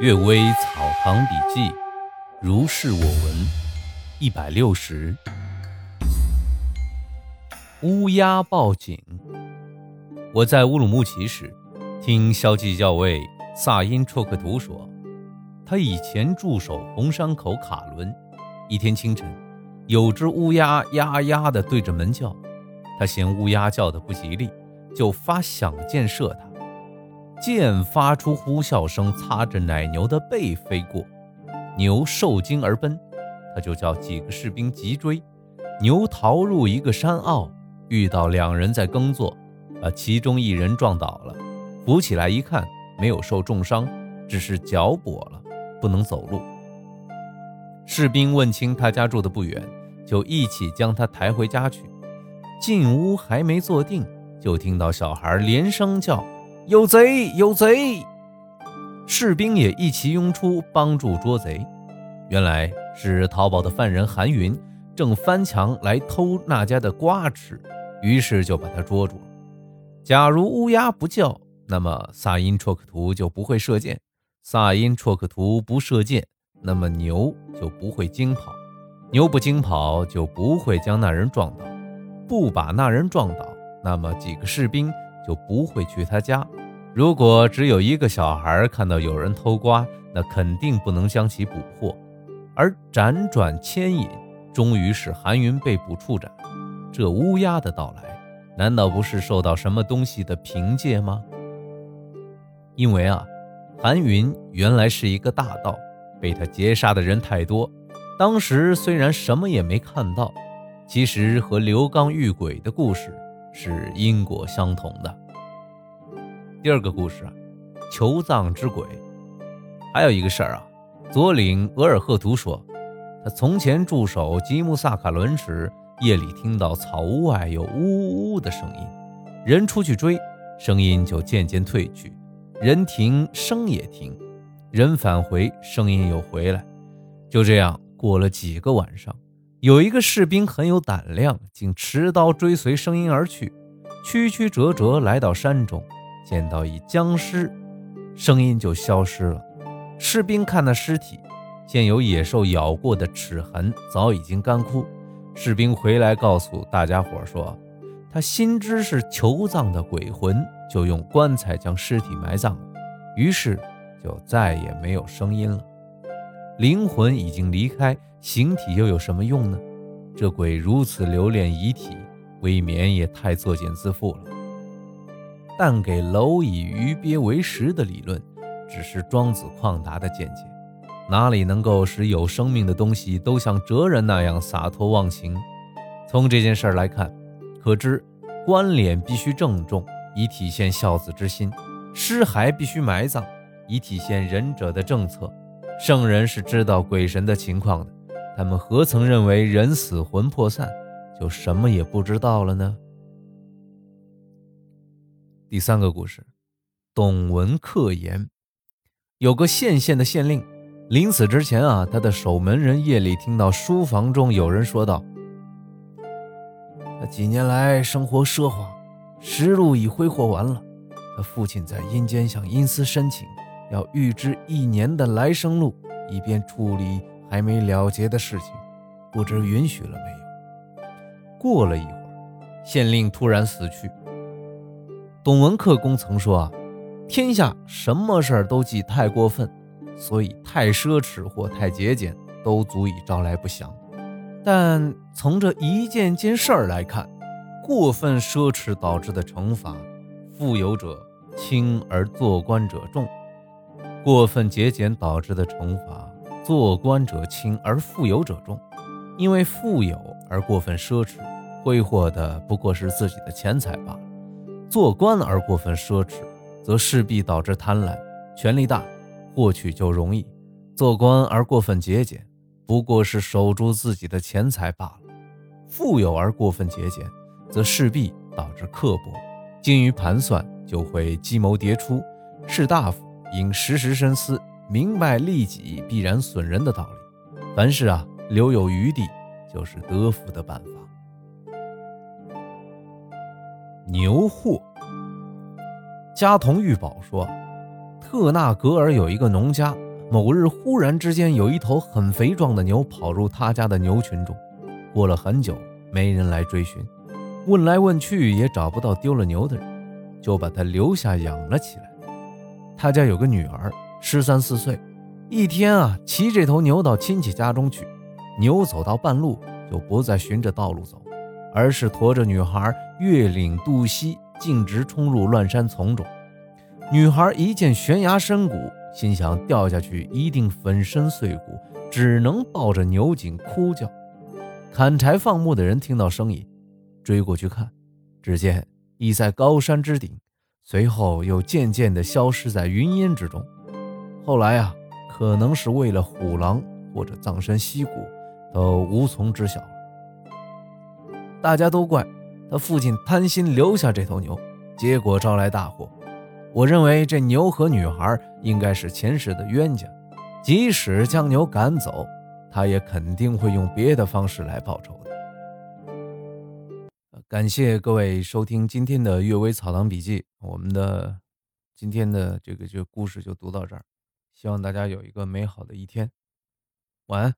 《岳微草堂笔记》，如是我闻，一百六十。乌鸦报警。我在乌鲁木齐时，听骁骑校尉萨因绰克图说，他以前驻守红山口卡伦。一天清晨，有只乌鸦呀呀的对着门叫，他嫌乌鸦叫的不吉利，就发响箭射它。剑发出呼啸声，擦着奶牛的背飞过，牛受惊而奔，他就叫几个士兵急追，牛逃入一个山坳，遇到两人在耕作，把其中一人撞倒了，扶起来一看，没有受重伤，只是脚跛了，不能走路。士兵问清他家住的不远，就一起将他抬回家去。进屋还没坐定，就听到小孩连声叫。有贼！有贼！士兵也一齐拥出帮助捉贼。原来是逃跑的犯人韩云正翻墙来偷那家的瓜吃，于是就把他捉住了。假如乌鸦不叫，那么萨因绰克图就不会射箭；萨因绰克图不射箭，那么牛就不会惊跑；牛不惊跑，就不会将那人撞倒；不把那人撞倒，那么几个士兵就不会去他家。如果只有一个小孩看到有人偷瓜，那肯定不能将其捕获。而辗转牵引，终于使韩云被捕处斩。这乌鸦的到来，难道不是受到什么东西的凭借吗？因为啊，韩云原来是一个大盗，被他劫杀的人太多。当时虽然什么也没看到，其实和刘刚遇鬼的故事是因果相同的。第二个故事啊，求葬之鬼。还有一个事儿啊，左领额尔赫图说，他从前驻守吉木萨卡伦时，夜里听到草屋外有呜呜呜的声音，人出去追，声音就渐渐退去，人停，声也停，人返回，声音又回来。就这样过了几个晚上，有一个士兵很有胆量，竟持刀追随声音而去，曲曲折折来到山中。见到一僵尸，声音就消失了。士兵看那尸体，见有野兽咬过的齿痕，早已经干枯。士兵回来告诉大家伙说，他心知是求葬的鬼魂，就用棺材将尸体埋葬了。于是就再也没有声音了。灵魂已经离开，形体又有什么用呢？这鬼如此留恋遗体，未免也太作茧自缚了。但给蝼蚁鱼鳖为食的理论，只是庄子旷达的见解，哪里能够使有生命的东西都像哲人那样洒脱忘情？从这件事来看，可知棺殓必须郑重，以体现孝子之心；尸骸必须埋葬，以体现仁者的政策。圣人是知道鬼神的情况的，他们何曾认为人死魂魄散，就什么也不知道了呢？第三个故事，董文克言，有个县县的县令，临死之前啊，他的守门人夜里听到书房中有人说道：“他几年来生活奢华，食禄已挥霍完了。他父亲在阴间向阴司申请，要预支一年的来生路，以便处理还没了结的事情，不知允许了没有？”过了一会儿，县令突然死去。董文克公曾说：“啊，天下什么事儿都忌太过分，所以太奢侈或太节俭都足以招来不祥。但从这一件件事儿来看，过分奢侈导致的惩罚，富有者轻而做官者重；过分节俭导致的惩罚，做官者轻而富有者重。因为富有而过分奢侈，挥霍的不过是自己的钱财罢了。”做官而过分奢侈，则势必导致贪婪；权力大，获取就容易；做官而过分节俭，不过是守住自己的钱财罢了；富有而过分节俭，则势必导致刻薄；精于盘算，就会计谋迭出。士大夫应时时深思，明白利己必然损人的道理。凡事啊，留有余地，就是得福的办法。牛货。加同玉宝说，特纳格尔有一个农家，某日忽然之间有一头很肥壮的牛跑入他家的牛群中，过了很久没人来追寻，问来问去也找不到丢了牛的人，就把它留下养了起来。他家有个女儿，十三四岁，一天啊骑这头牛到亲戚家中去，牛走到半路就不再循着道路走，而是驮着女孩越岭渡溪，径直冲入乱山丛中。女孩一见悬崖深谷。心想掉下去一定粉身碎骨，只能抱着牛颈哭叫。砍柴放牧的人听到声音，追过去看，只见已在高山之顶，随后又渐渐地消失在云烟之中。后来啊，可能是为了虎狼或者葬身溪谷，都无从知晓了。大家都怪他父亲贪心留下这头牛，结果招来大祸。我认为这牛和女孩应该是前世的冤家，即使将牛赶走，他也肯定会用别的方式来报仇的。感谢各位收听今天的《阅微草堂笔记》，我们的今天的这个这个故事就读到这儿，希望大家有一个美好的一天，晚安。